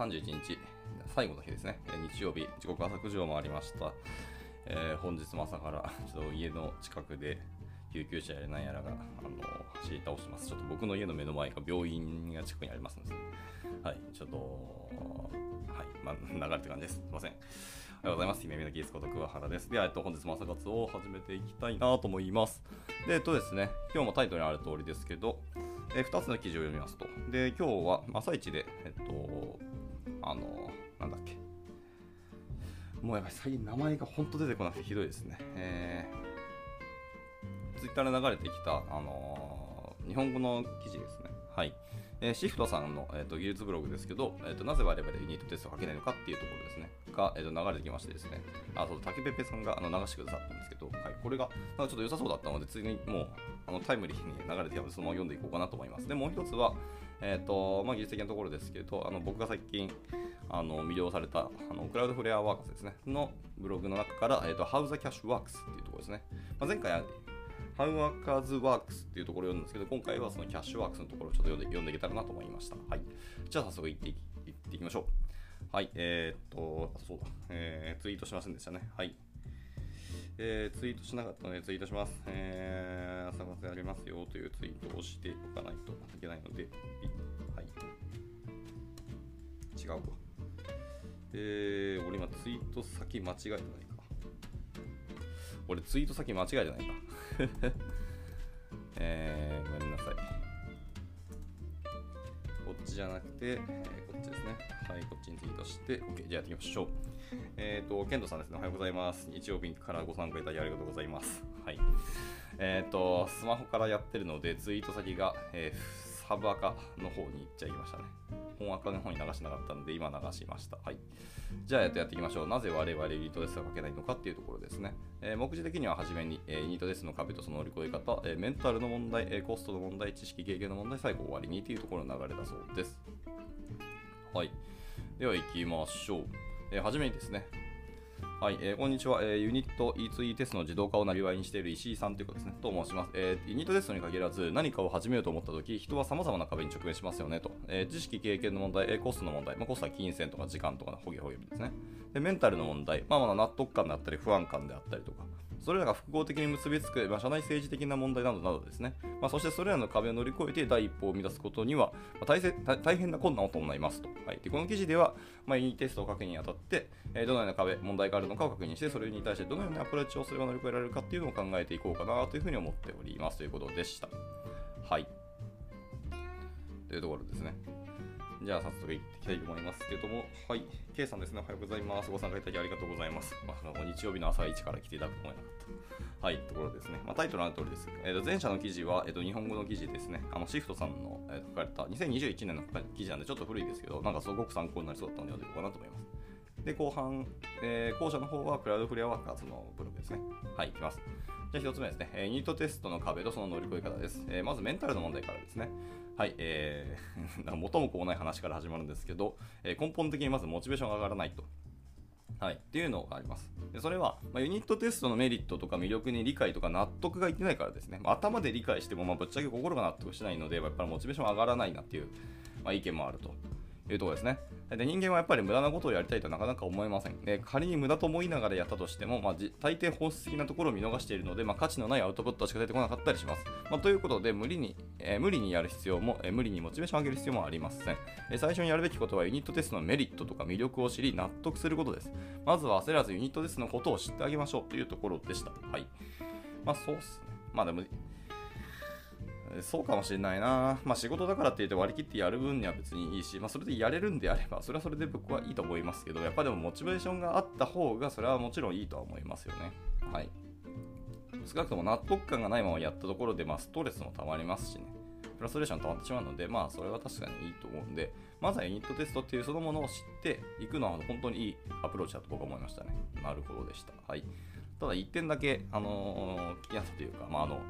31日、最後の日ですね、日曜日、時刻朝9時を回りました。えー、本日も朝から ちょっと家の近くで救急車やら何やらが、あの走り倒してます。ちょっと僕の家の目の前が病院が近くにありますので、はい、ちょっと、はい、まあ、流れって感じです。すいません。おはようございます。姫美のキースこと桑原です。では、えっと、本日も朝活を始めていきたいなと思います。で、えっとですね、今日もタイトルにある通りですけど、え、2つの記事を読みますと。で、今日は朝一で、えっと、あの、なんだっけ。もうやばい、最近名前が本当出てこなくてひどいですね。えー、ツイッターで流れてきた、あの、日本語の記事ですね。はい。えー、シフトさんの、えーと、技術ブログですけど、えーと、なぜ我々ユニットテストをかけないのかっていうところですね、が、えーと、流れてきましてですね、あ、そう、竹ペペさんがあの流してくださったんですけど、はい、これがなんかちょっと良さそうだったので、次にもうあのタイムリーに流れてきたので、そのまま読んでいこうかなと思います。で、もう一つは、え、ー、と、まあ、技術的なところですけど、あの僕が最近あの魅了されたあのクラウドフレアワークスですね、のブログの中から、えっ、ー、と、How the Cash Works っていうところですね。まあ、前回 How Workers Works っていうところを読んだんですけど、今回はそのキャッシュワークスのところをちょっと読んで読んでいけたらなと思いました。はい。じゃあ早速行っていっていきましょう。はい。えー、っと、そうだ、えー、ツイートしませんでしたね。はい。えー、ツイートしなかったのでツイートします。えー、朝活やりますよというツイートをしておかないといけないので、はい。違うわ。えー、俺今ツイート先間違えてないか。俺ツイート先間違えてないか。えー、ごめんなさい。こっちじゃなくて、えー、こっちですね。はい、こっちにツイートして、OK、じゃあやっていきましょう。えっ、ー、と、ケントさんですね。おはようございます。日曜日からご参加いただきありがとうございます。はい。えっ、ー、と、スマホからやってるので、ツイート先が、えー、サブアカの方に行っちゃいましたね。本赤の方に流しなかったので、今流しました。はい。じゃあ、やってやっていきましょう。なぜ我々ユニットデスが書けないのかっていうところですね。えー、目次的には初めに、えー、ニットデスの壁とその乗り越え方、えー、メンタルの問題、えー、コストの問題、知識経験の問題、最後終わりにというところの流れだそうです。はい。では行きましょう。えー、はじめにですね、はい、えー、こんにちは、えー、ユニット E2E テストの自動化をなりわいにしている石井さんということですね、と申します。えー、ユニットテストに限らず、何かを始めようと思ったとき、人は様々な壁に直面しますよねと。えー、知識、経験の問題、えー、コストの問題、まあ、コストは金銭とか時間とかのほげほげですね。で、メンタルの問題、まあ、まあ納得感であったり、不安感であったりとか、それらが複合的に結びつく、まあ、社内政治的な問題などなどですね、まあ、そしてそれらの壁を乗り越えて第一歩を生み出すことには、まあ、大大変な困難を伴いますと。はい、でこの記事では、まあ、ユニテストを書くにあたって、えー、どのような壁、問題があるのかを確認して、それに対してどのようなアプローチをすれば乗り越えられるかっていうのを考えていこうかなというふうに思っておりますということでした。はい。というところですね。じゃあ早速行っていきたいと思いますけども、はい、K さんですね、おはようございます。ご参加いただきありがとうございます。まあ、日曜日の朝一から来ていただくと思えなかった。はい、ところですね。まあ、タイトルの通りです。えー、と前者の記事は、えー、と日本語の記事ですね。あのシフトさんの、えー、書かれた2021年の記事なんでちょっと古いですけど、なんかすごく参考になりそうだったので読んでいこうかなと思います。で、後半、えー、後者の方はクラウドフレアワーカーズのブログですね。はい、いきます。じゃあ1つ目ですね、えー、ニートテストの壁とその乗り越え方です。えー、まずメンタルの問題からですね。はい、えー、元も子もない話から始まるんですけど、えー、根本的にまずモチベーションが上がらないと。はい、っていうのがあります。でそれは、まあ、ユニットテストのメリットとか魅力に理解とか納得がいってないからですね。まあ、頭で理解しても、まあ、ぶっちゃけ心が納得しないので、やっぱりモチベーション上がらないなっていう、まあ、意見もあると。いうところですね。で人間はやっぱり無駄なことをやりたいとはなかなか思えません。で仮に無駄と思いながらやったとしても、まあ、大抵本質的なところを見逃しているので、まあ、価値のないアウトプットしか出てこなかったりします。まあ、ということで無理に、えー、無理にやる必要も、えー、無理にモチベーションを上げる必要もありません、え、最初にやるべきことはユニットテストのメリットとか魅力を知り納得することです。まずは焦らずユニットテストのことを知ってあげましょうというところでした。はい。まあそうっすね。まあでも、そうかもしれないな。まあ仕事だからって言って割り切ってやる分には別にいいし、まあそれでやれるんであれば、それはそれで僕はいいと思いますけど、やっぱでもモチベーションがあった方が、それはもちろんいいとは思いますよね。はい。少なくとも納得感がないままやったところで、まあストレスも溜まりますしね。フラストレーション溜まってしまうので、まあそれは確かにいいと思うんで、まずはユニットテストっていうそのものを知っていくのは本当にいいアプローチだと僕は思いましたね。なるほどでした。はい。ただ1点だけ、あのー、気になったというか、まああの、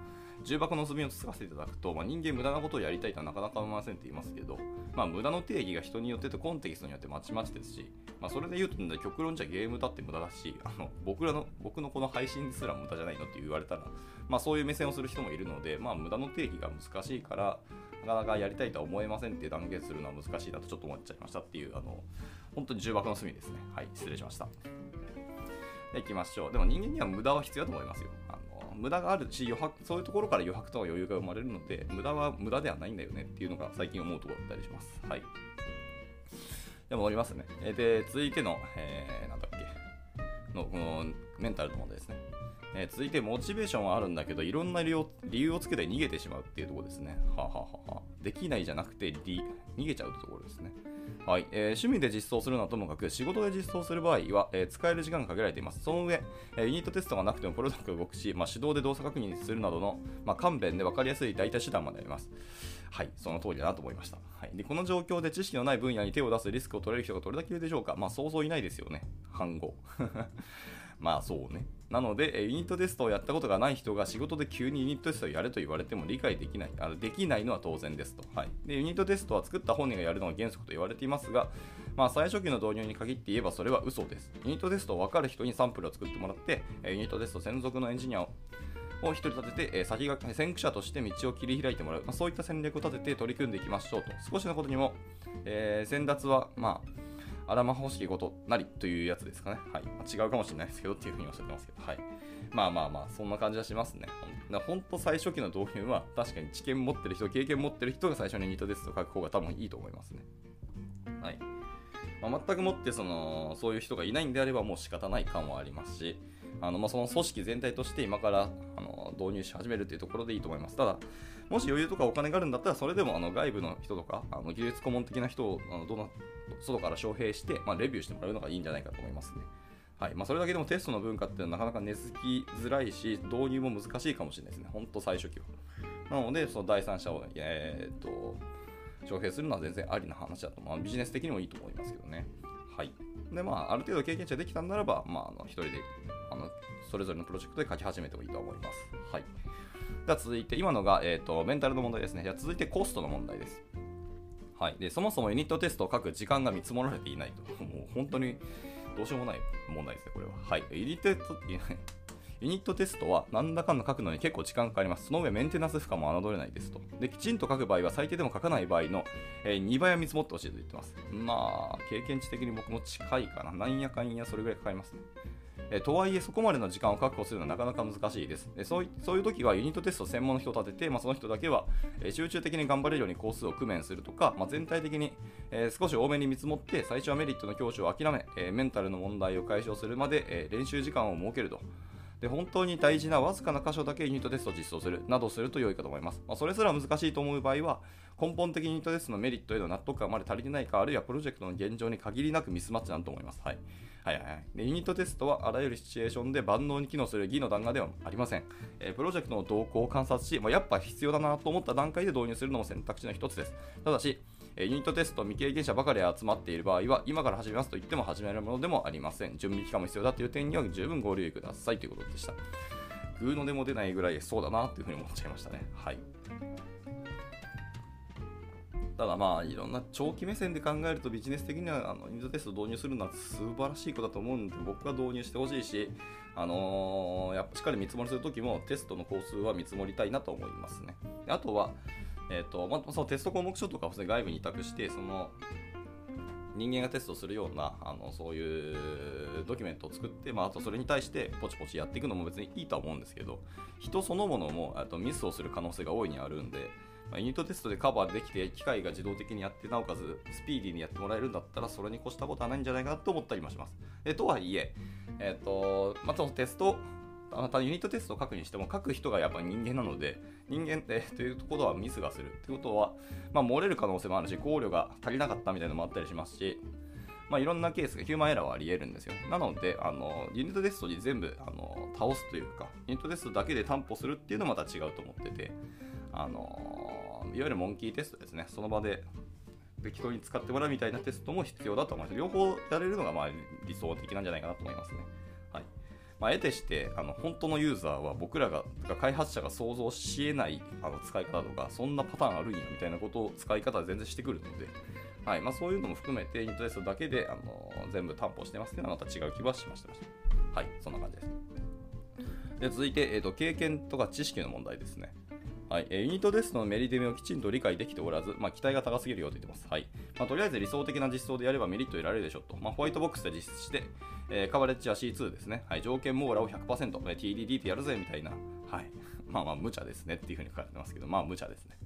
重箱の隅をつかせていただくと、まあ、人間無駄なことをやりたいとはなかなか思いませんって言いますけど、まあ、無駄の定義が人によってとコンテキストによってまちまちですし、まあ、それで言うと、ね、極論じゃゲームだって無駄だし、あの僕らの僕のこの配信すら無駄じゃないのって言われたら、まあ、そういう目線をする人もいるので、まあ、無駄の定義が難しいから、なかなかやりたいとは思えませんって断言するのは難しいなとちょっと思っちゃいましたっていう、あの、本当に重箱の隅ですね。はい、失礼しました。で、いきましょう。でも人間には無駄は必要だと思いますよ。あの無駄があるし余白、そういうところから余白とか余裕が生まれるので、無駄は無駄ではないんだよねっていうのが最近思うところだったりします。はい。でも乗りますね。で、続いての、えー、なんだっけ、の、このメンタルの問題ですね。え、続いて、モチベーションはあるんだけど、いろんな理由を理由をつけて逃げてしまうっていうところですね。はあ、はははできないじゃなくて、逃げちゃうってところですね。はい、えー、趣味で実装するのはともかく仕事で実装する場合は、えー、使える時間が限られています。その上、えー、ユニットテストがなくてもプロダクトが動くし、まあ、手動で動作確認するなどの、まあ、簡便で分かりやすい代替手段まであります。はい、その通りだなと思いました。はい、でこの状況で知識のない分野に手を出すリスクを取れる人がどれだけいるでしょうかまあ、想像いないですよね。反語。まあそうね。なので、ユニットテストをやったことがない人が仕事で急にユニットテストをやれと言われても理解できない、あのできないのは当然ですと、はいで。ユニットテストは作った本人がやるのが原則と言われていますが、まあ、最初期の導入に限って言えばそれは嘘です。ユニットテストを分かる人にサンプルを作ってもらって、ユニットテスト専属のエンジニアをを1人立てて、先が先駆者として道を切り開いてもらう、まあ、そういった戦略を立てて取り組んでいきましょうと少しのことにも、えー、先達は、まあ、アラマ方式ごとなりというやつですかね。はい。まあ、違うかもしれないですけどっていうふうにおっしゃってますけど。はい。まあまあまあ、そんな感じはしますね。ほんと最初期の導入は確かに知見持ってる人、経験持ってる人が最初にニートテストを書く方が多分いいと思いますね。はい。まあ、全くもってその、そういう人がいないんであればもう仕方ない感はありますし、あのまあ、その組織全体として今からあの導入し始めるというところでいいと思います。ただ、もし余裕とかお金があるんだったら、それでもあの外部の人とか、あの技術顧問的な人をあのどの外から招聘して、まあ、レビューしてもらうのがいいんじゃないかと思いますね。はいまあ、それだけでもテストの文化っていうのはなかなか根付きづらいし、導入も難しいかもしれないですね。本当最初期は。なので、その第三者を、えー、っと、招聘するのは全然ありな話だと、まあ、ビジネス的にもいいと思いますけどね。はい。で、まあ、ある程度経験値ができたんならば、まあ、あの1人であの、それぞれのプロジェクトで書き始めてもいいと思います。はい。では続いて、今のが、えーと、メンタルの問題ですね。じゃ続いてコストの問題です。はい、でそもそもユニットテストを書く時間が見積もられていないと。もう本当にどうしようもない問題ですね、これは。はい、ユニットユニットテストは何らかの書くのに結構時間かかります。その上メンテナンス負荷も侮れないですと。で、きちんと書く場合は最低でも書かない場合の、えー、2倍は見積もってほしいと言ってます。まあ、経験値的に僕も近いかな。なんやかんやそれぐらいかかりますね。えとはいえそこまでの時間を確保するのはなかなか難しいです。でそうそういう時はユニットテスト専門の人を立てて、まあ、その人だけは、え集中的に頑張れるように工数を工面するとか、まあ、全体的に、え少し多めに見積もって最初はメリットの教師を諦め、えメンタルの問題を解消するまで、え練習時間を設けると。で本当に大事なわずかな箇所だけユニットテストを実装するなどすると良いかと思います。まあ、それすら難しいと思う場合は、根本的ユニットテストのメリットへの納得感まで足りてないか、あるいはプロジェクトの現状に限りなくミスマッチなんと思います。はいはいはいはい、でユニットテストはあらゆるシチュエーションで万能に機能する義の弾丸ではありません、えー、プロジェクトの動向を観察し、まあ、やっぱ必要だなと思った段階で導入するのも選択肢の一つですただしユニットテスト未経験者ばかり集まっている場合は今から始めますと言っても始めるものでもありません。準備期間も必要だという点には十分ご留意くださいということでした。グーのでも出ないぐらいそうだなというふうに思っちゃいましたね。はい。ただまあいろんな長期目線で考えるとビジネス的にはあのインドテスト導入するのは素晴らしいことだと思うんで僕は導入してほしいし、あのー、やっぱしっかり見積もりするときもテストの工数は見積もりたいなと思いますね。あとは、えーとまあ、そのテスト項目書とかを外部に委託してその人間がテストするようなあのそういうドキュメントを作って、まあ、あとそれに対してポチポチやっていくのも別にいいとは思うんですけど人そのものもとミスをする可能性が大いにあるんでまあ、ユニットテストでカバーできて、機械が自動的にやって、なおかつスピーディーにやってもらえるんだったら、それに越したことはないんじゃないかなと思ったりもします。えとはいえ、え、ー、と、また、テスト、またユニットテストを書くにしても、書く人がやっぱり人間なので、人間ってというところはミスがする。ということは、まあ、漏れる可能性もあるし、考慮が足りなかったみたいなのもあったりしますし、まあ、いろんなケースがヒューマンエラーはあり得るんですよ。なので、あのユニットテストに全部あの倒すというか、ユニットテストだけで担保するっていうのはまた違うと思ってて、あのいわゆるモンキーテストですね、その場で適当に使ってもらうみたいなテストも必要だと思います。両方やれるのがまあ理想的なんじゃないかなと思いますね。まあ、得てしてあの本当のユーザーは僕らが開発者が想像しえないあの使い方とかそんなパターンあるんやみたいなことを使い方は全然してくるので、はいまあ、そういうのも含めてイントレストだけであの全部担保してますっていうのはまた違う気はしました。はい、そんな感じです。で続いて、えーと経験とか知識の問題ですね。はい、ユニットテストのメリデメをきちんと理解できておらず、まあ、期待が高すぎるよと言ってます。はいまあ、とりあえず理想的な実装でやればメリット得られるでしょうと。まあ、ホワイトボックスで実施して、えーカバレッジは C2 ですね。はい、条件網羅を 100%TDD ってやるぜみたいな、はい、まあまあ無茶ですねっていうふうに書かれてますけど、まあ無茶ですね。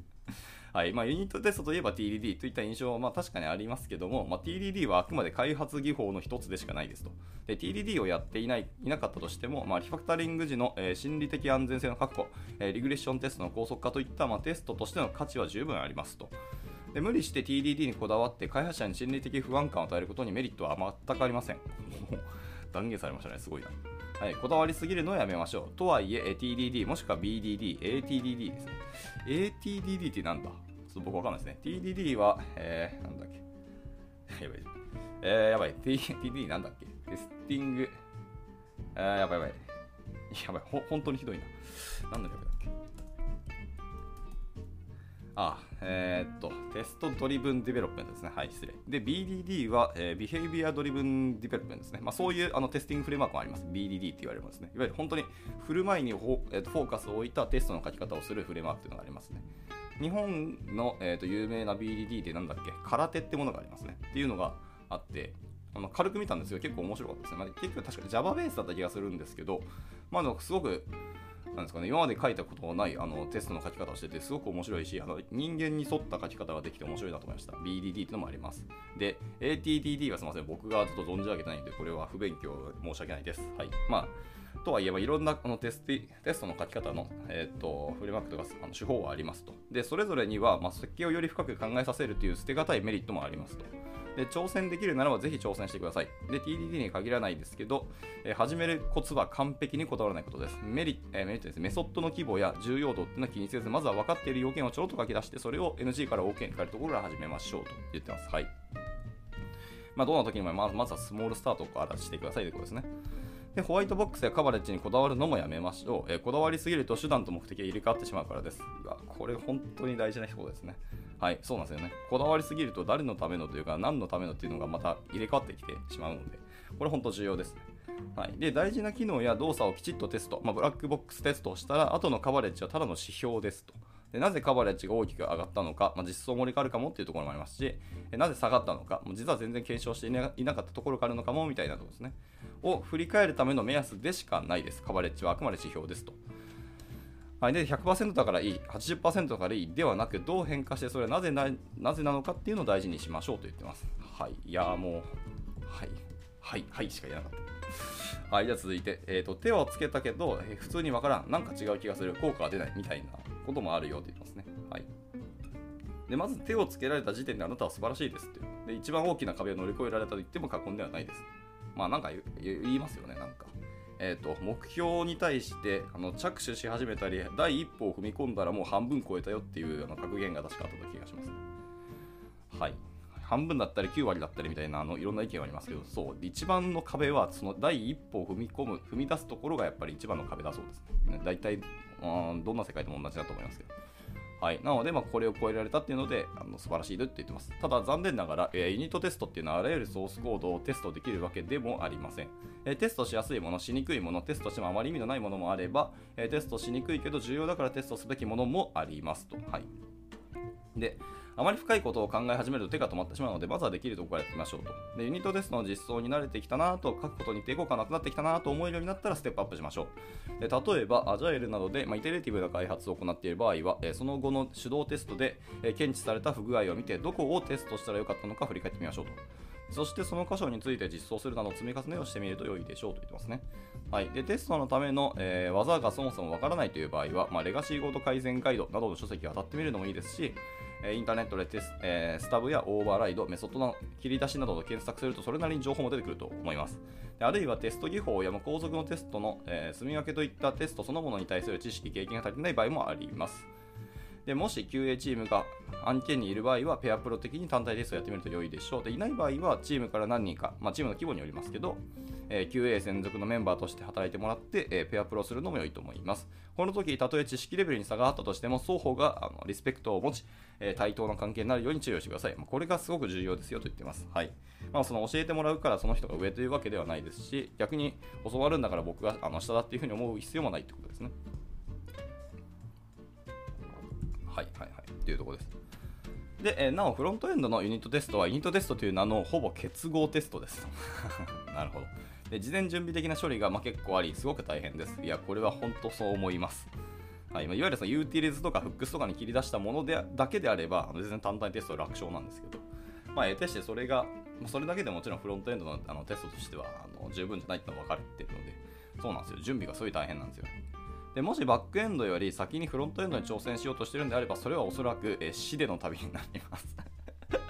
はいまあ、ユニットテストといえば TDD といった印象はまあ確かにありますけども、まあ、TDD はあくまで開発技法の一つでしかないですと。で TDD をやっていないいなかったとしても、まあ、リファクタリング時の、えー心理的安全性の確保、えーリグレッションテストの高速化といった、まあ、テストとしての価値は十分ありますと。で無理して TDD にこだわって開発者に心理的不安感を与えることにメリットは全くありません。断言されましたね、すごいな。はい、こだわりすぎるのはやめましょう。とはいえ、TDD もしくは BDD、ATDD ですね。ATDD ってなんだ？っと僕わかんないですね。TDD は、えー、なんだっけ。やばい。えー、やばい。TDD なんだっけ testing。えー、やばいやばい。やばい。ほ、本当にひどいな。なんだっけあ、えーっと、 test driven development ですね。はい、失礼。で、BDD は、えー、 behavior driven development ですね。まあ、そういうあの testing framework もあります。BDD って言われるものですね。いわゆる本当に振る舞いにフォ、えとフォーカスを置いたテストの書き方をするフレームワークというのがありますね。日本の、えー、と有名な BDD ってなんだっけ？空手ってものがありますね。っていうのがあって、あの軽く見たんですけど結構面白かったですね。まあ、結局確かに Java ベースだった気がするんですけど、まあ、のすごくなんですかね、今まで書いたことのないあのテストの書き方をしてて、すごく面白いし、あの人間に沿った書き方ができて面白いなと思いました。BDD っていうのもあります。で、ATDD はすみません、僕がずっと存じ上げてないので、これは不勉強申し訳ないです。はい。まあ、とはいえば、いろんなあのテステテストの書き方の、えー、とフレームワークとかあの手法はありますと。で、それぞれには、まあ、設計をより深く考えさせるという捨てがたいメリットもありますと。で挑戦できるならばぜひ挑戦してください。で、TDD に限らないですけど、えー始めるコツは完璧にこだわらないことです。メリ,、えーメリットです。メソッドの規模や重要度っていうのは気にせず、まずは分かっている要件をちょろっと書き出して、それを NG から OK に変えるところから始めましょうと言ってます。はい。まあ、どんな時にもまずまずはスモールスタートからしてくださいということですね。で、ホワイトボックスやカバレッジにこだわるのもやめましょう。えーこだわりすぎると手段と目的が入れ替わってしまうからです。うわ、これ本当に大事なことですね。はい、そうなんですよね。こだわりすぎると誰のためのというか何のためのっていうのがまた入れ替わってきてしまうので、これ本当重要ですね。はい、で大事な機能や動作をきちっとテスト、まあ、ブラックボックステストをしたら、後のカバレッジはただの指標ですと。でなぜカバレッジが大きく上がったのか、まあ、実装盛り変わるかもっていうところもありますし、えなぜ下がったのか、もう実は全然検証していなかったところがあるのかもみたいなところですね。を振り返るための目安でしかないです。カバレッジはあくまで指標ですと。はい、で100%だからいい、80%だからいいではなく、どう変化して、それはなぜななぜなのかっていうのを大事にしましょうと言ってます。はい、いやもう、はい、はい、はいしか言えなかった。はい、じゃあ続いて、えーと、手はつけたけど、普通にわからん、なんか違う気がする、効果が出ないみたいなこともあるよって言いますね。はい。で、まず手をつけられた時点であなたは素晴らしいですって。で、一番大きな壁を乗り越えられたと言っても過言ではないです。まあなんか言いますよね、なんか。えー、と目標に対してあの着手し始めたり第一歩を踏み込んだらもう半分超えたよっていうあの格言が確かあった気がします。はい半分だったり9割だったりみたいなあのいろんな意見はありますけどそう一番の壁はその第一歩を踏み込む踏み出すところがやっぱり一番の壁だそうですね。大体うんどんな世界でも同じだと思いますけど。はい、なので、まあ、これを超えられたっていうのであの素晴らしいですって言ってます。ただ残念ながら、えーユニットテストっていうのはあらゆるソースコードをテストできるわけでもありません。えーテストしやすいもの、しにくいもの、テストしてもあまり意味のないものもあれば、えーテストしにくいけど重要だからテストすべきものもありますと。はい、で、あまり深いことを考え始めると手が止まってしまうので、まずはできるところからやってみましょうと。で、ユニットテストの実装に慣れてきたなと、書くことに抵抗感なくなってきたなと思えるようになったらステップアップしましょう。で例えば、アジャイルなどで、まあ、イテレティブな開発を行っている場合は、えその後の手動テストで、え検知された不具合を見て、どこをテストしたらよかったのか振り返ってみましょうと。そしてその箇所について実装するなど積み重ねをしてみると良いでしょうと言ってますね。はい、でテストのための、えー技がそもそもわからないという場合は、まあ、レガシーコード改善ガイドなどの書籍を当たってみるのもいいですし、インターネットでテス、えースタブやオーバーライド、メソッドの切り出しなどを検索するとそれなりに情報も出てくると思います。あるいはテスト技法や無後続のテストの、えー、住み分けといったテストそのものに対する知識、経験が足りない場合もあります。でもし QA チームが案件にいる場合は、ペアプロ的に単体テストをやってみると良いでしょう。でいない場合は、チームから何人か、まあ、チームの規模によりますけど、えー QA 専属のメンバーとして働いてもらって、えーペアプロするのも良いと思います。この時、たとえ知識レベルに差があったとしても、双方があのリスペクトを持ち、えー対等な関係になるように注意をしてください。まあこれがすごく重要ですよと言ってます。はい。まあ、その教えてもらうからその人が上というわけではないですし、逆に教わるんだから僕があの下だっていうふうに思う必要もないってことですね。はいはいはいっていうところです。で、えなお、フロントエンドのユニットテストは、ユニットテストという名のほぼ結合テストです。なるほど。で事前準備的な処理がま結構あり、すごく大変です。いや、これは本当そう思います。はい、いわゆるそのユーティリズとかフックスとかに切り出したものでだけであれば、全然単体テスト楽勝なんですけど、まあ、得てしてそれが、それだけでもちろんフロントエンドのあのテストとしてはあの十分じゃないってのは分かってるので、そうなんですよ。準備がすごい大変なんですよ。でもしバックエンドより先にフロントエンドに挑戦しようとしてるんであれば、それはおそらく、え死での旅になります。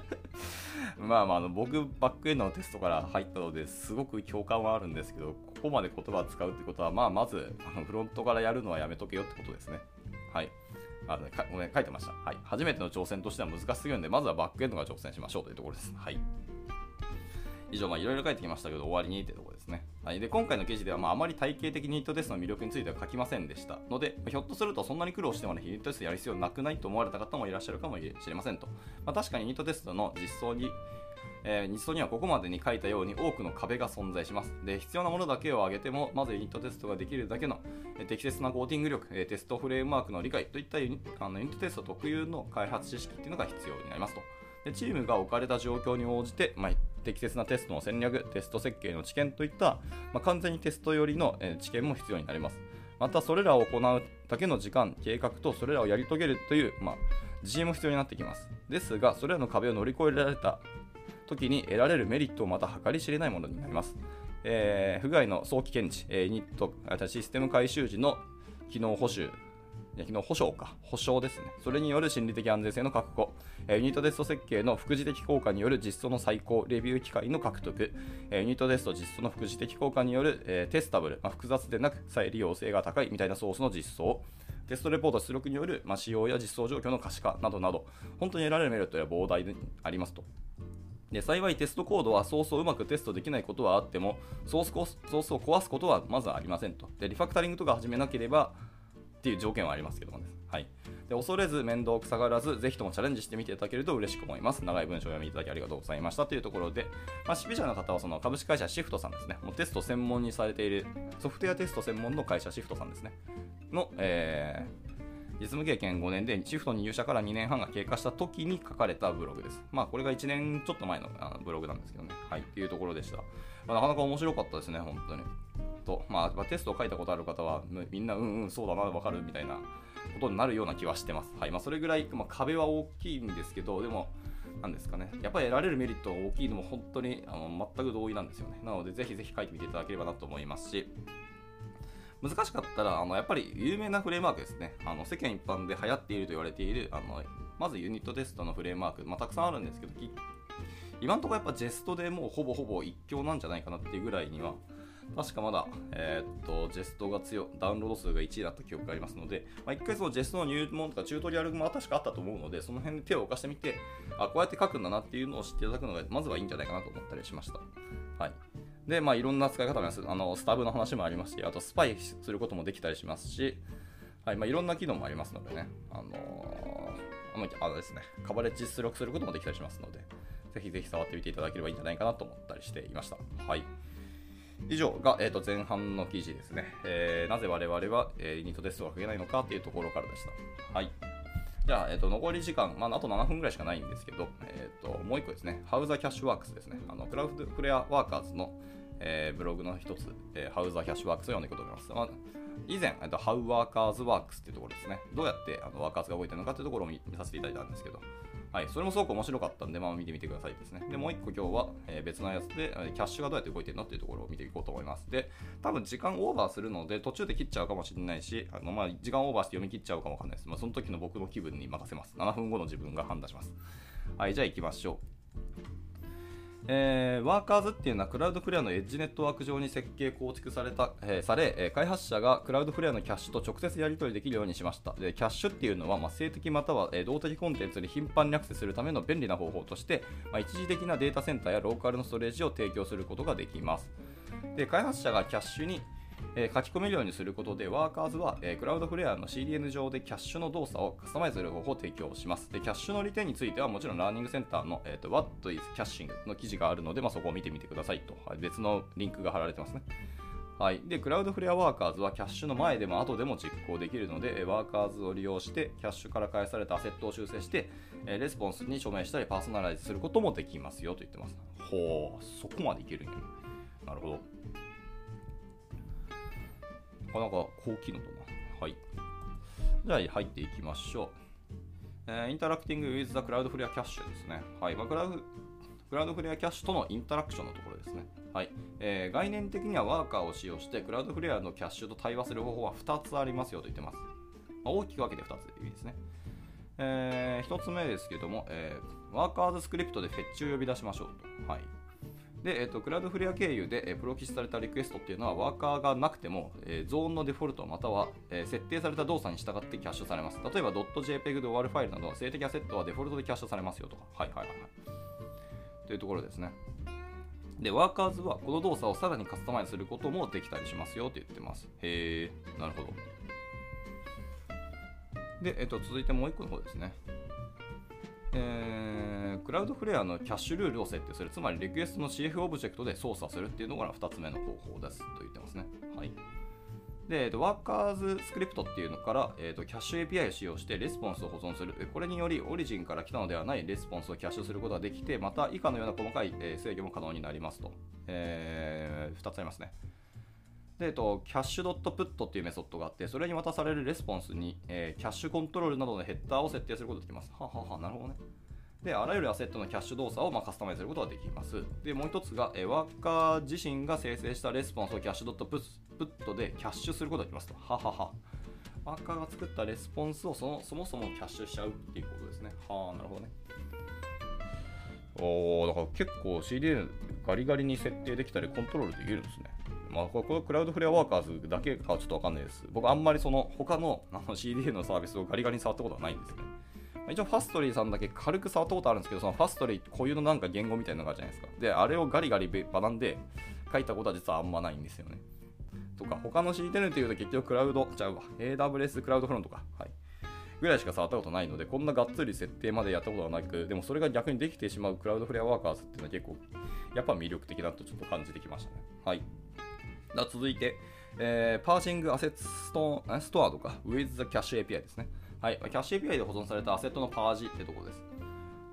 まあまああの僕バックエンドのテストから入ったのですごく共感はあるんですけどここまで言葉を使うってことはまあまずあのフロントからやるのはやめとけよってことですね。はい。あのごめん書いてました、はい、初めての挑戦としては難しすぎるんでまずはバックエンドが挑戦しましょうというところです。はい。以上まあ、いろいろ書いてきましたけど、終わりにってところ。はい、で今回の記事では、まあ、あまり体系的にニットテストの魅力については書きませんでしたので、ひょっとするとそんなに苦労してまでニットテストやる必要なくないと思われた方もいらっしゃるかもしれませんと。まあ、確かにニットテストの実装にえー、日装にはここまでに書いたように多くの壁が存在します。で、必要なものだけを挙げても、まずユニットテストができるだけの、え、適切なコーティング力、え、テストフレームワークの理解といったユニあのユニットテスト特有の開発知識っていうのが必要になりますと。でチームが置かれた状況に応じて、まあ、適切なテストの戦略、テスト設計の知見といった、まあ、完全にテスト寄りの、え知見も必要になります。また、それらを行うだけの時間、計画とそれらをやり遂げるという、まあ、自信も必要になってきます。ですが、それらの壁を乗り越えられた時に得られるメリットをまた計り知れないものになります。えー、不具合の早期検知、えー、ニット、システム回収時の機能保守、保証か、保証ですね。それによる心理的安全性の確保、ユニットテスト設計の副次的効果による実装の最高、レビュー機会の獲得、ユニットテスト実装の副次的効果による、テスタブル、まあ、複雑でなく再利用性が高い。みたいなソースの実装、テストレポート出力による、まあ、使用や実装状況の可視化などなど、本当に得られるメリットや膨大でありますと。で幸いテストコードはソースをうまくテストできないことはあってもソースソースを壊すことはまずありませんと。でリファクタリングとか始めなければっていう条件はありますけどもね、はい、で恐れず面倒くさがらずぜひともチャレンジしてみていただけると嬉しく思います。長い文章を読みいただきありがとうございましたというところで、まあ、シビジャの方はその株式会社シフトさんですね。もうテスト専門にされているソフトウェアテスト専門の会社シフトさんですね。の、えー実務経験5年でシフトに入社から2年半が経過した時に書かれたブログです。まあ、これが1年ちょっと前のあのブログなんですけどね。はい、っていうところでした。まあ、なかなか面白かったですね、本当に。と、まあ、テストを書いたことある方は、みんな、うんうん、そうだな、わかるみたいなことになるような気はしてます。はい、まあ、それぐらい、まあ、壁は大きいんですけど、でも、なんですかね、やっぱり得られるメリットが大きいのも本当にあの全く同意なんですよね。なので、ぜひぜひ書いてみていただければなと思いますし、難しかったらあのやっぱり有名なフレームワークですねあの世間一般で流行っていると言われているあのまずユニットテストのフレームワーク、まあ、たくさんあるんですけど今のところやっぱジェストでもうほぼほぼ一強なんじゃないかなっていうぐらいには確かまだ、えー、っと、ジェストが強い、ダウンロード数が1位だった記憶がありますので、まあ、一回そのジェストの入門とかチュートリアルも確かあったと思うので、その辺で手を動かしてみて、あ、こうやって書くんだなっていうのを知っていただくのが、まずはいいんじゃないかなと思ったりしました。はい。で、まあ、いろんな使い方があります。あの、スタブの話もありますし、あとスパイすることもできたりしますし、はい、まあ、いろんな機能もありますのでね、あのー、あのですね、カバレッジ出力することもできたりしますので、ぜひぜひ触ってみていただければいいんじゃないかなと思ったりしていました。はい。以上が、えー、と前半の記事ですね。えー、なぜ我々は、えー、ユニットテストが増えないのかというところからでした。はい。じゃあ、えー、と残り時間、まあ、あと7分ぐらいしかないんですけど、えー、ともう1個ですね、How the Cash Works ですね。あのクラウドフレアワーカーズの、えー、ブログの一つ、えー、How the Cash Works を読んでいこうと思います。まあ、以前、えー、と How Workers Works っていうところですね。どうやってあのワーカーズが動いてるのかというところを見させていただいたんですけど、はい、それもすごく面白かったんで、まあ、見てみてくださいですね。で、もう一個今日は、え、別のやつで、キャッシュがどうやって動いてるのっていうところを見ていこうと思います。で、多分時間オーバーするので、途中で切っちゃうかもしれないし、あのまあ、時間オーバーして読み切っちゃうかもわかんないです。まあ、その時の僕の気分に任せます。7分後の自分が判断します。はい、じゃあ行きましょう。えー、ワーカーズっていうのはクラウドフレアのエッジネットワーク上に設計構築された、えー、され、えー、開発者がクラウドフレアのキャッシュと直接やり取りできるようにしました。でキャッシュっていうのは、まあ、性的または、えー、動的コンテンツに頻繁にアクセスするための便利な方法として、まあ、一時的なデータセンターやローカルのストレージを提供することができます。で開発者がキャッシュにえー、書き込めるようにすることで、ワーカーズは、えー、クラウドフレアの CDN 上でキャッシュの動作をカスタマイズする方法を提供します。でキャッシュの利点については、もちろんラーニングセンターの、えーと、What is Caching の記事があるので、まあ、そこを見てみてくださいと。別のリンクが貼られてますね。はい、で、クラウドフレアワーカーズはキャッシュの前でも後でも実行できるので、ワーカーズを利用して、キャッシュから返されたアセットを修正して、レスポンスに署名したりパーソナライズすることもできますよと言ってます。ほう、そこまでいけるんや。なるほど。なかなか高機能だな。はい。じゃあ入っていきましょう。えー、 Interacting with the Cloudflare Cache ですね。はい。まあ、クラウ Cloudflare Cache との interaction のところですね。はい。えー、概念的にはワーカーを使用して、 Cloudflare のキャッシュと対話する方法は2つありますよと言ってます。まあ、大きく分けて2つでいいですね。えー、1つ目ですけども、えー、ワーカーズスクリプトでフェッチを呼び出しましょうと。はい。で、えーと、クラウドフレア経由で、え、プロキシされたリクエストっていうのはワーカーがなくても、えー、ゾーンのデフォルトまたは、えー、設定された動作に従ってキャッシュされます。例えば .jpeg で終わるファイルなどは静的アセットはデフォルトでキャッシュされますよとか。はいはいはい。というところですね。で、ワーカーズはこの動作をさらにカスタマイズすることもできたりしますよと言ってます。へえ、なるほど。で、えっと、続いてもう一個の方ですね。えー、 Cloudflare のキャッシュルールを設定する、つまりリクエストの CF オブジェクトで操作するっていうのが2つ目の方法ですと言ってますね。はい。で、えーと、 Workers スクリプトっていうのから、えーと、キャッシュ API を使用してレスポンスを保存する。これにより、オリジンから来たのではないレスポンスをキャッシュすることができて、また以下のような細かい、えー、制御も可能になりますと。えー、2つありますね。で、えっと、 cache dot put っていうメソッドがあって、それに渡されるレスポンスに、えー、 Cache-Control などのヘッダーを設定することができます。はははなるほどね。で、あらゆるアセットのキャッシュ動作をまあカスタマイズすることができます。で、もう一つが、えワーカー自身が生成したレスポンスを cache dot put でキャッシュすることができますと。ははは。ワーカーが作ったレスポンスをそのそもそもキャッシュしちゃうっていうことですね。はあ、なるほどね。おー、だから結構 CDN ガリガリに設定できたりコントロールできるんですね。まあ、これクラウドフレアワーカーズだけかちょっとわかんないです。僕あんまりその他の あの CDN のサービスをガリガリに触ったことはないんですよね。一応ファストリーさんだけ軽く触ったことあるんですけど、そのファストリー固有のなんか言語みたいなのがあるじゃないですか。で、あれをガリガリ学んで書いたことは実はあんまないんですよね。とか、他の CTN っていうと結局クラウド、ちゃうわ。AWS クラウドフロントか。はい。ぐらいしか触ったことないので、こんながっつり設定までやったことはなく、でもそれが逆にできてしまうクラウドフレアワーカーズっていうのは結構、やっぱ魅力的だとちょっと感じてきましたね。はい。続いて、えー、パーシングアセットストストアとか、with the cache API ですね。はい、キャッシュ API で保存されたアセットのパージってところです。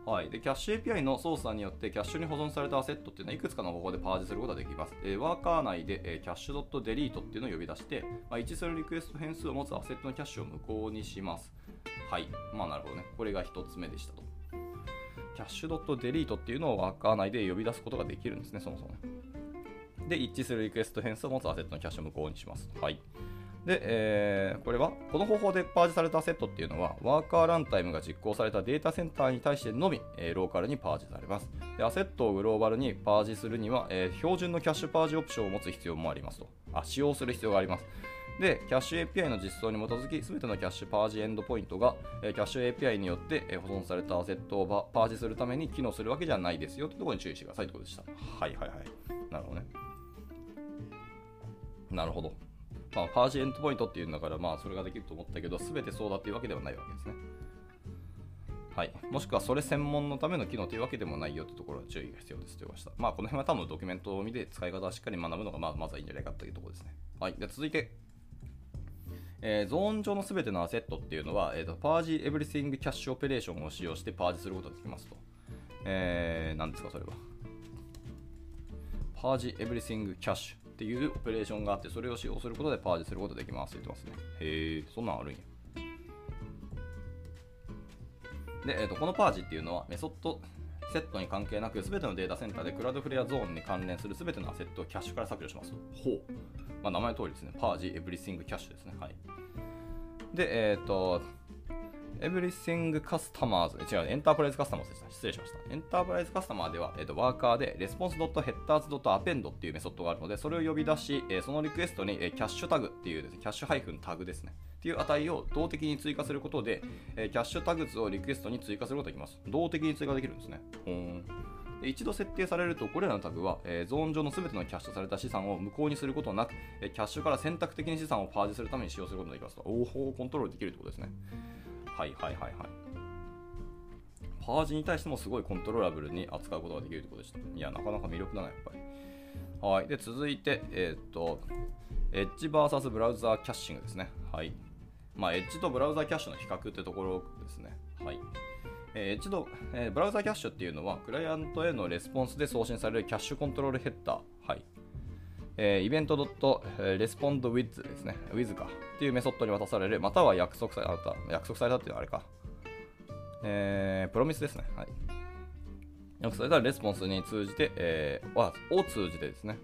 はい、でキャッシュ API の操作によってキャッシュに保存されたアセットっていうのはいくつかの方法でパージすることができます。えー、ワーカー内で、え、キャッシュ .delete っていうのを呼び出して、まあ、一致するリクエスト変数を持つアセットのキャッシュを無効にします。はい、まあなるほどね。これが1つ目でしたと。キャッシュ .delete っていうのをワーカー内で呼び出すことができるんですね、そもそもね。で、一致するリクエスト変数を持つアセットのキャッシュを無効にします。はい。で、えー、これは、この方法でパージされたアセットっていうのは、ワーカーランタイムが実行されたデータセンターに対してのみ、えー、ローカルにパージされます。で、アセットをグローバルにパージするには、えー、標準のキャッシュパージオプションを持つ必要もありますと。あ、使用する必要があります。で、キャッシュ API の実装に基づき、すべてのキャッシュパージエンドポイントが、えキャッシュ API によって、え保存されたアセットをパージするために機能するわけじゃないですよというところに注意してくださいということでした。はいはいはい。なるほどね。なるほど。まあ、パージエンドポイントっていうんだから、まあ、それができると思ったけど、すべてそうだっていうわけではないわけですね。はい。もしくは、それ専門のための機能というわけでもないよというところは注意が必要ですと言いました。まあ、この辺は多分ドキュメントを見て使い方をしっかり学ぶのが、まあ、まずはいいんじゃないかというところですね。はい。で続いて、えー、ゾーン上のすべてのアセットっていうのは、えーと、パージエブリシングキャッシュオペレーションを使用してパージすることができますと。えー、何ですか、それは。パージエブリシングキャッシュっていうオペレーションがあって、それを使用することでパージすることができますって言ってますね。へえ、そんなんあるんや。で、えーと、このパージっていうのはメソッドセットに関係なく、すべてのデータセンターでクラウドフレアゾーンに関連するすべてのアセットをキャッシュから削除します。ほう。まあ、名前の通りですね。パージエブリシングキャッシュですね。はい。で、えっ、ー、と、Everything Customers、違う、エンタープライズカスタマーでした。失礼しました。エンタープライズカスタマーでは、えーと、ワーカーで response.headers.append っていうメソッドがあるので、それを呼び出し、えー、そのリクエストに、えー、キャッシュタグっていうですね、キャッシュハイフンタグですね。っていう値を動的に追加することで、えー、キャッシュタグ図をリクエストに追加することができます。動的に追加できるんですね。ほーん一度設定されると、これらのタグは、えー、ゾーン上のすべてのキャッシュされた資産を無効にすることなく、えー、キャッシュから選択的に資産をパージするために使用することができますと。おお、コントロールできるってことですね。はいはいはいはい。パージに対してもすごいコントローラブルに扱うことができるということでした。いや、なかなか魅力だな、やっぱり。はい。で、続いて、えっ、と、エッジ VS ブラウザーキャッシングですね。はい。まあ、エッジとブラウザーキャッシュの比較ってところですね。はい。えー、エッジと、えー、ブラウザーキャッシュっていうのは、クライアントへのレスポンスで送信される Cache-Control ヘッダー。えー、 event .respondWith ですね。with か。っていうメソッドに渡される、または約束された、約束されたっていうのはあれか。えー、プロミスですね。はい。約束されたレスポンスに通じて、えー、を通じてですね。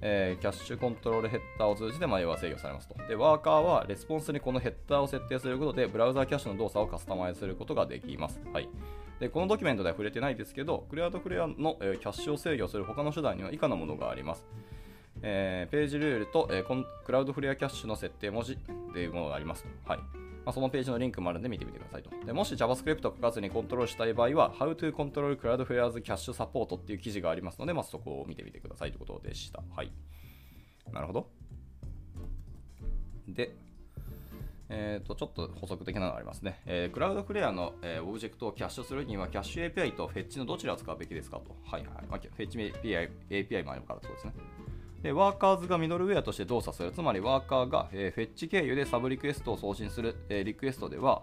えー、 Cache-Control ヘッダーを通じて前は制御されますと。で、ワーカーはレスポンスにこのヘッダーを設定することで、ブラウザーキャッシュの動作をカスタマイズすることができます。はい。で、このドキュメントでは触れてないですけど、クレアドフレアの、えー、キャッシュを制御する他の手段には以下のものがあります。えー、ページルールと、えー、クラウドフレアキャッシュの設定文字というものがあります。はい。まあ、そのページのリンクもあるので見てみてくださいと。でもし JavaScript を書かずにコントロールしたい場合は、How to Control Cloudflare's Cache Support っていう記事がありますので、まずそこを見てみてくださいということでした。はい。なるほど。で、えー、とちょっと補足的なのがありますね。えー、 Cloudflare の、えー、オブジェクトをキャッシュするには、キャッシュ API と fetch のどちらを使うべきですかと。はいはい。まあ、 fetch API, API もあるからそうですね。で、 Workers がミドルウェアとして動作する。つまり、ワーカーが、えー、 fetch 経由でサブリクエストを送信する、えー、リクエストでは、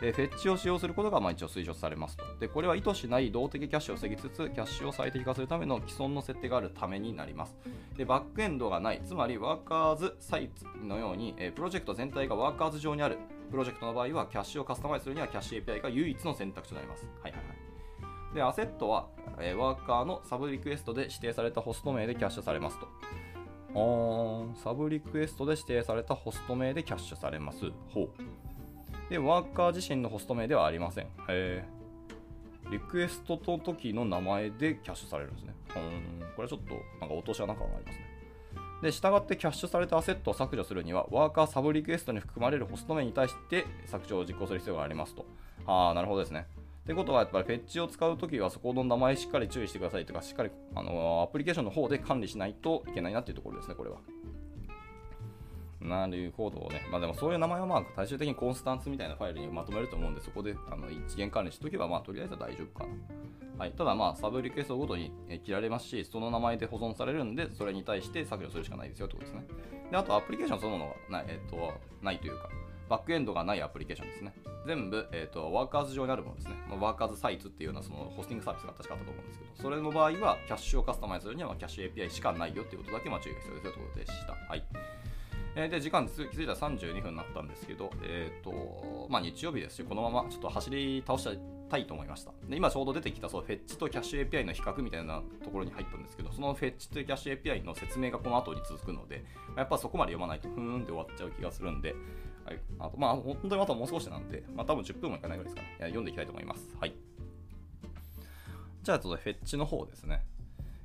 fetch を使用することがまあ一応推奨されますと。で、これは意図しない動的キャッシュを防ぎつつ、キャッシュを最適化するための既存の設定があるためになります。で、バックエンドがない、つまり Workers Sites のように、えプロジェクト全体が Workers 上にあるプロジェクトの場合は、キャッシュをカスタマイズするにはキャッシュ API が唯一の選択肢となります。はいはいはい。で、アセットは、えワーカーのサブリクエストで指定されたホスト名でキャッシュされますと。サブリクエストで指定されたホスト名でキャッシュされます。ほう。で、ワーカー自身のホスト名ではありません。へリクエストの時の名前でキャッシュされるんですね。うん。これはちょっと、なんか落とし穴感がありますね。で、従ってキャッシュされたアセットを削除するには、ワーカーサブリクエストに含まれるホスト名に対して削除を実行する必要がありますと。ああ、なるほどですね。ってことは、やっぱりフェッチを使うときは、そこの名前しっかり注意してくださいとか、しっかりあのアプリケーションの方で管理しないといけないなっていうところですね、これは。なるほどね。まあでもそういう名前はまあ最終的にコンスタンスみたいなファイルにまとめると思うんで、そこであの一元管理しておけばまあとりあえずは大丈夫かな。はい、ただまあサブリクエストごとに切られますし、その名前で保存されるんで、それに対して削除するしかないですよってことですね。で、あとアプリケーションそのものがない,、えー、とないというか、バックエンドがないアプリケーションですね。全部、えーと、ワーカーズ上にあるものですね。ワーカーズサイツっていうようなそのホスティングサービスが確かあったと思うんですけど、それの場合はキャッシュをカスタマイズするにはキャッシュ API しかないよっていうことだけま注意が必要ですよということでした。はい。えー、で、時間気づいたら32分になったんですけど、えっ、ー、と、まあ日曜日ですし、このままちょっと走り倒したいと思いました。で、今ちょうど出てきたそうフェッチとキャッシュ API の比較みたいなところに入ったんですけど、そのフェッチとキャッシュ API の説明がこの後に続くので、やっぱそこまで読まないとふーんで終わっちゃう気がするんで、はい、あとまあ本当にまたもう少しなんで、まあ多分10分もいかないぐらいですかね。読んでいきたいと思います。はい。じゃあちょっとフェッチの方ですね。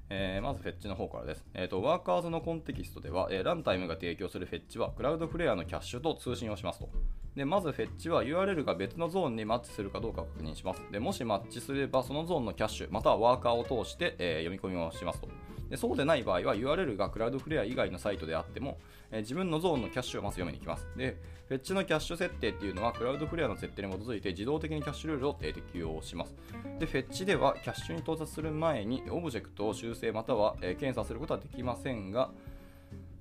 えー、まずフェッチの方からです。えーと、ワーカーズのコンテキストでは、えー、ランタイムが提供するフェッチは、クラウドフレアのキャッシュと通信をしますと。でまずフェッチは URL が別のゾーンにマッチするかどうかを確認します。でもしマッチすれば、そのゾーンのキャッシュ、またはワーカーを通して、えー、読み込みをしますと。でそうでない場合は URL がクラウドフレア以外のサイトであっても、えー、自分のゾーンのキャッシュをまず読みに行きます。で、フェッチのキャッシュ設定っていうのはクラウドフレアの設定に基づいて自動的にキャッシュルールを適用します。で、フェッチではキャッシュに到達する前にオブジェクトを修正または、えー、検査することはできませんが、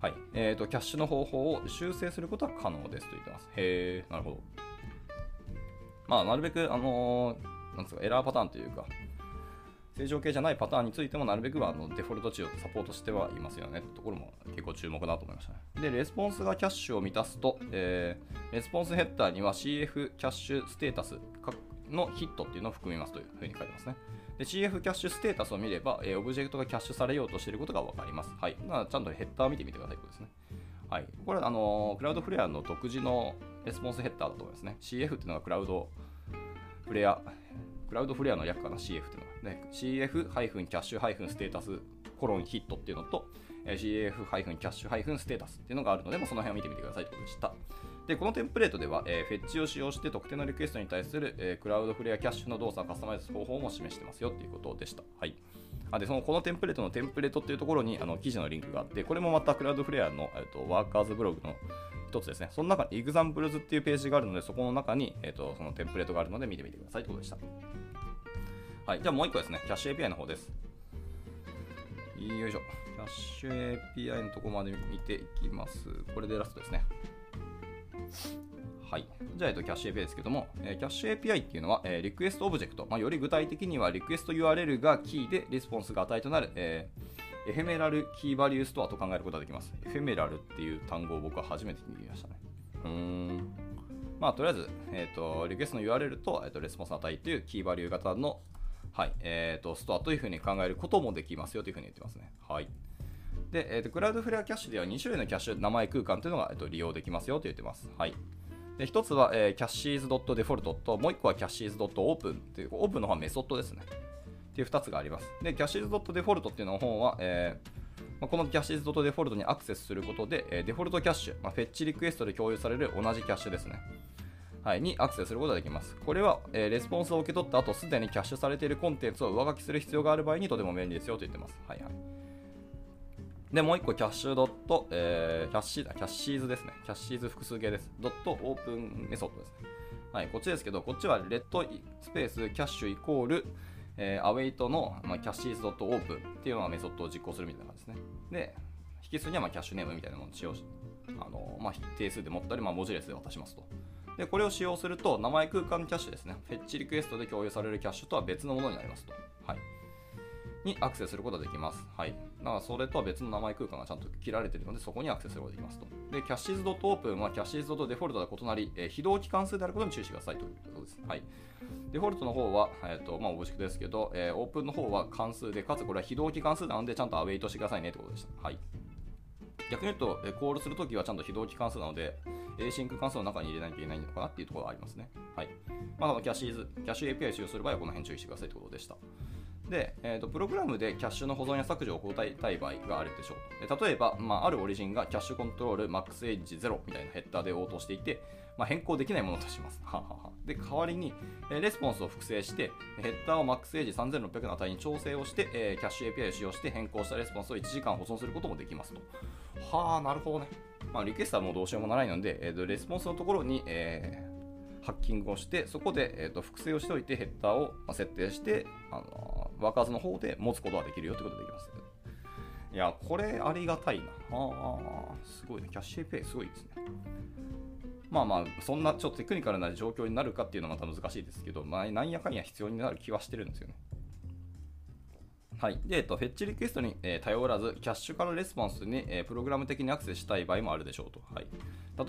はい。えーと、キャッシュの方法を修正することは可能ですと言ってます。へー、なるほど。まあ、なるべく、あのー、なんですか、エラーパターンというか、正常系じゃないパターンについてもなるべくはあのデフォルト値をサポートしてはいますよねってところも結構注目だと思いました、ね。で、レスポンスがキャッシュを満たすと、えー、レスポンスヘッダーには CF キャッシュステータスのヒットっていうのを含みますというふうに書いてますね。で CF キャッシュステータスを見れば、えー、オブジェクトがキャッシュされようとしていることが分かります。はい。なちゃんとヘッダーを見てみてくださいということですね。はい。これはあのー、 Cloudflare の独自のレスポンスヘッダーだと思いますね。CF っていうのが Cloudflare、Cloudflare の略かな CF っていうのは。ね、CF- キャッシュステータスコロンヒットっていうのと、CF- キャッシュステータスっていうのがあるので、まあ、その辺を見てみてくださいということでした。で、このテンプレートでは、えー、 fetch を使用して特定のリクエストに対する、えー、 Cloudflare キャッシュの動作をカスタマイズする方法も示してますよっていうことでした。はい。あで、そのこのテンプレートのテンプレートっていうところにあの記事のリンクがあって、これもまた Cloudflare の、えーと、 Workers ブログの一つですね。その中に examples っていうページがあるので、そこの中に、えーと、そのテンプレートがあるので見てみてくださいということでした。はい。じゃあもう一個ですね。キャッシュ API の方です。よいしょ。キャッシュ API のとこまで見ていきます。これでラストですね。はい。じゃあ、えっと、キャッシュ API ですけども、えーキャッシュ API っていうのは、えーリクエストオブジェクト、まあ、より具体的にはリクエスト URL がキーでレスポンスが値となる、えー ephemeral key value store と考えることができます。 ephemeral っていう単語を僕は初めて聞きましたね。うーん。まあ、とりあえず、えっ、と、リクエストの URL と、えっ、と、レスポンスの値っていう key value 型の、はい、えっ、と、ストアというふうに考えることもできますよというふうに言ってますね。はい。で、えーと、 Cloudflare キャッシュでは2種類のキャッシュ名前空間というのが、えーと利用できますよと言ってます。はい。で、一つは、えー、 caches .default と、もう一個はキャッシーズ .open っていう、オープンの方はメソッドですね。っていう2つがあります。で、 caches .default っていうの方は、えーまあ、このキャッシーズ .default にアクセスすることで、えデフォルトキャッシュ、まあ、フェッチリクエストで共有される同じキャッシュですね。はい、にアクセスすることができます。これは、えーレスポンスを受け取った後、すでにキャッシュされているコンテンツを上書きする必要がある場合にとても便利ですよと言ってます。はいはい。で、もう一個、キャッシュドット、えーキャッシーだ、キャッシーズですね。キャッシーズ複数形です。ドットオープンメソッドですね。はい、こっちですけど、こっちはレッドスペースキャッシュイコール、えー、アウェイトの、まあ、キャッシーズドットオープンっていうのがメソッドを実行するみたいな感じですね。で、引数にはまあキャッシュネームみたいなものを使用し、あのまあ、定数で持ったり、まあ、文字列で渡しますと。で、これを使用すると、名前空間キャッシュですね。フェッチリクエストで共有されるキャッシュとは別のものになりますと。はい。にアクセスすることができます。はい。だからそれとは別の名前空間がちゃんと切られているので、そこにアクセスすることができますと。で、キャッシーズ .open はキャッシーズ .default とは異なり、えー非同期関数であることに注意してくださいということです。はい。default の方は、えっ、と、まあ、オブジェクトですけど、えーオープンの方は関数で、かつこれは非同期関数なので、ちゃんと await してくださいねということでした。はい。逆に言うと、えーコールするときはちゃんと非同期関数なので、 async 関数の中に入れなきゃいけないのかなっていうところがありますね。はい。まあ、 caches、キャッシュ API を使用する場合はこの辺注意してくださいということでした。で、えーと、プログラムでキャッシュの保存や削除を行いたい場合があるでしょうと。例えば、まあ、あるオリジンがキャッシュコントロール MaxEdge0 みたいなヘッダーで応答していて、まあ、変更できないものとします。で、代わりに、えレスポンスを複製して、ヘッダーを max-age 3600 の値に調整をして、えーキャッシュ API を使用して変更したレスポンスを1時間保存することもできますと。はあ、なるほどね。まあ、リクエストはもうどうしようもないので、えーとレスポンスのところに、えーハッキングをして、そこで、えー、と複製をしておいて、ヘッダーを設定して、あのー Workers の方で持つことができるよということができます。いや、これありがたいな。ああ、すごいね。キャッシュ API すごいですね。まあまあ、そんなちょっとテクニカルな状況になるかっていうのはまた難しいですけど、まあ、なんやかんや必要になる気はしてるんですよね。はい。で、えっと、フェッチリクエストに、えー頼らず、キャッシュからレスポンスに、えープログラム的にアクセスしたい場合もあるでしょうと。はい。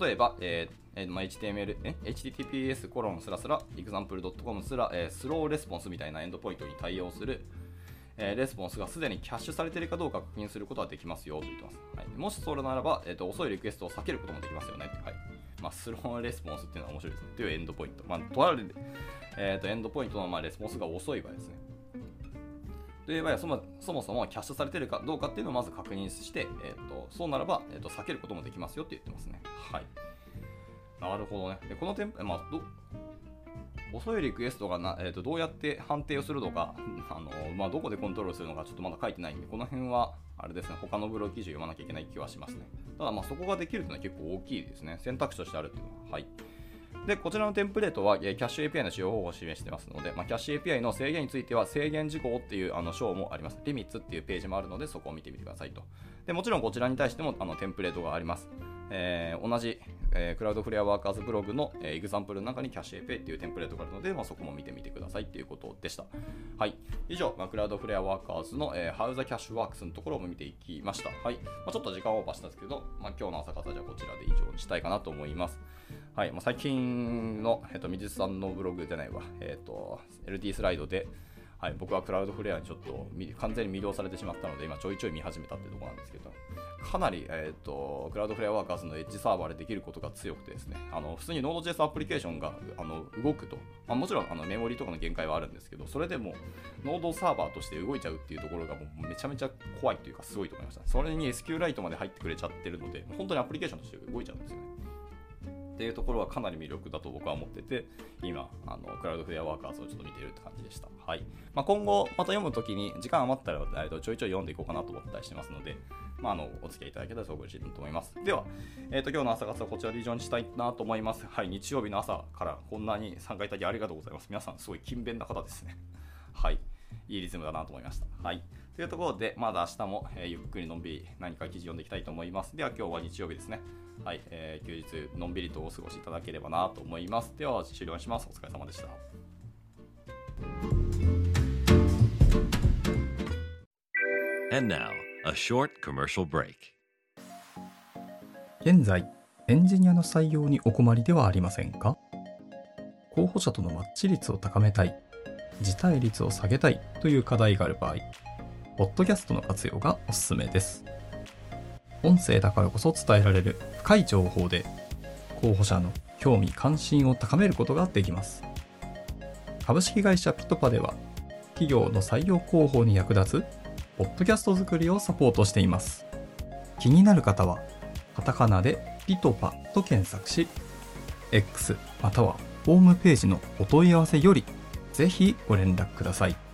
例えば、えーえーまあ、HTML、え？https コロンスラスラ example.com すら、えースローレスポンスみたいなエンドポイントに対応する、えレスポンスがすでにキャッシュされているかどうか確認することができますよと言ってます。はい、もしそれならば、えーと、遅いリクエストを避けることもできますよね。はいまあ、スローレスポンスっていうのは面白いですね。というエンドポイント。まあ、とある、えーとエンドポイントのまあレスポンスが遅い場合ですね。という場合はそもそもそもキャッシュされてるかどうかっていうのをまず確認して、えー、とそうならば、えー、と避けることもできますよって言ってますね。はい。なるほどね。でこの点、まあ、ど遅いリクエストがな、えー、とどうやって判定をするのか、あのまあ、どこでコントロールするのかちょっとまだ書いてないんで、この辺はあれですね、他のブログ記事を読まなきゃいけない気はしますね。ただ、ま、そこができるというのは結構大きいですね。選択肢としてあるっていうのは。はい。で、こちらのテンプレートは、えーキャッシュ API の使用方法を示してますので、まあ、キャッシュ API の制限については制限事項っていうあの章もあります。リミッツっていうページもあるので、そこを見てみてくださいと。でもちろんこちらに対してもあのテンプレートがあります。えー同じ、えークラウドフレアワーカーズブログの、えー、エグザンプルの中にキャッシュ API っていうテンプレートがあるので、まあ、そこも見てみてくださいっていうことでした。はい。以上、まあ、クラウドフレアワーカーズの、えー、How the Cash Works のところも見ていきました。はい。まあ、ちょっと時間オーバーしたんですけど、まあ、今日の朝方じゃこちらで以上にしたいかなと思います。はい。まあ、最近の、えっ、と、水さんのブログじゃないわ、えっ、と、LT スライドで、はい、僕はクラウドフレアにちょっと完全に魅了されてしまったので、今ちょいちょい見始めたってところなんですけど、かなり、えー、とクラウドフレアワーカーズのエッジサーバーでできることが強くてですね、あの普通に Node.js アプリケーションがあの動くと、まあ、もちろんあのメモリとかの限界はあるんですけど、それでも Node サーバーとして動いちゃうっていうところがもうめちゃめちゃ怖いというかすごいと思いました。それに SQLite まで入ってくれちゃってるので、本当にアプリケーションとして動いちゃうんですよね。っていうところはかなり魅力だと僕は思ってて、今、あのクラウドフレアワーカーズをちょっと見てるって感じでした。はい。まあ、今後、また読むときに、時間余ったら、とちょいちょい読んでいこうかなと思ったりしてますので、まあ、あのお付き合いいただけたらすごく嬉しいと思います。では、えっと今日の朝活はこちらで以上にしたいなと思います。はい。日曜日の朝からこんなに参加いただきありがとうございます。皆さん、すごい勤勉な方ですね。はい。いいリズムだなと思いました。はい。というところで、まだ明日も、えーゆっくりのんびり何か記事読んでいきたいと思います。では今日は日曜日ですね。はい、えー休日のんびりとお過ごしいただければなと思います。では終了します。お疲れ様でした。And now, a short commercial break. 現在、エンジニアの採用にお困りではありませんか？候補者とのマッチ率を高めたい、辞退率を下げたいという課題がある場合、ポッドキャストの活用がおすすめです。音声だからこそ伝えられる深い情報で、候補者の興味関心を高めることができます。株式会社ピトパでは、企業の採用広報に役立つ、ポッドキャスト作りをサポートしています。気になる方は、カタカナでピトパと検索し、X またはホームページのお問い合わせより、ぜひご連絡ください。